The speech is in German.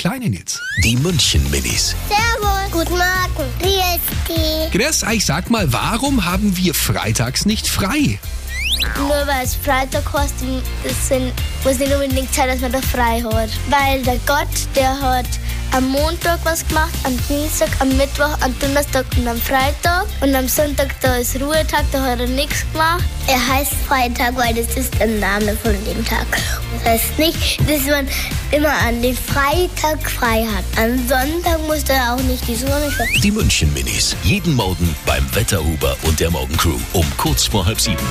kleine Nils. Die München Minis. Servus. Guten Morgen. Wie ist die? Grüß euch, sag mal, warum haben wir freitags nicht frei? Nur weil es Freitag heißt, das sind, muss nicht unbedingt sein, dass man da frei hat. Weil der Gott, der hat am Montag was gemacht, am Dienstag, am Mittwoch, am Donnerstag und am Freitag. Und am Sonntag, da ist Ruhetag, da hat er nichts gemacht. Er heißt Freitag, weil das ist der Name von dem Tag. Das heißt nicht, dass man immer an den Freitag frei hat. Am Sonntag muss er auch nicht die Sonne scheinen. Die München Minis. Jeden Morgen beim Wetterhuber und der Morgencrew um kurz vor halb sieben.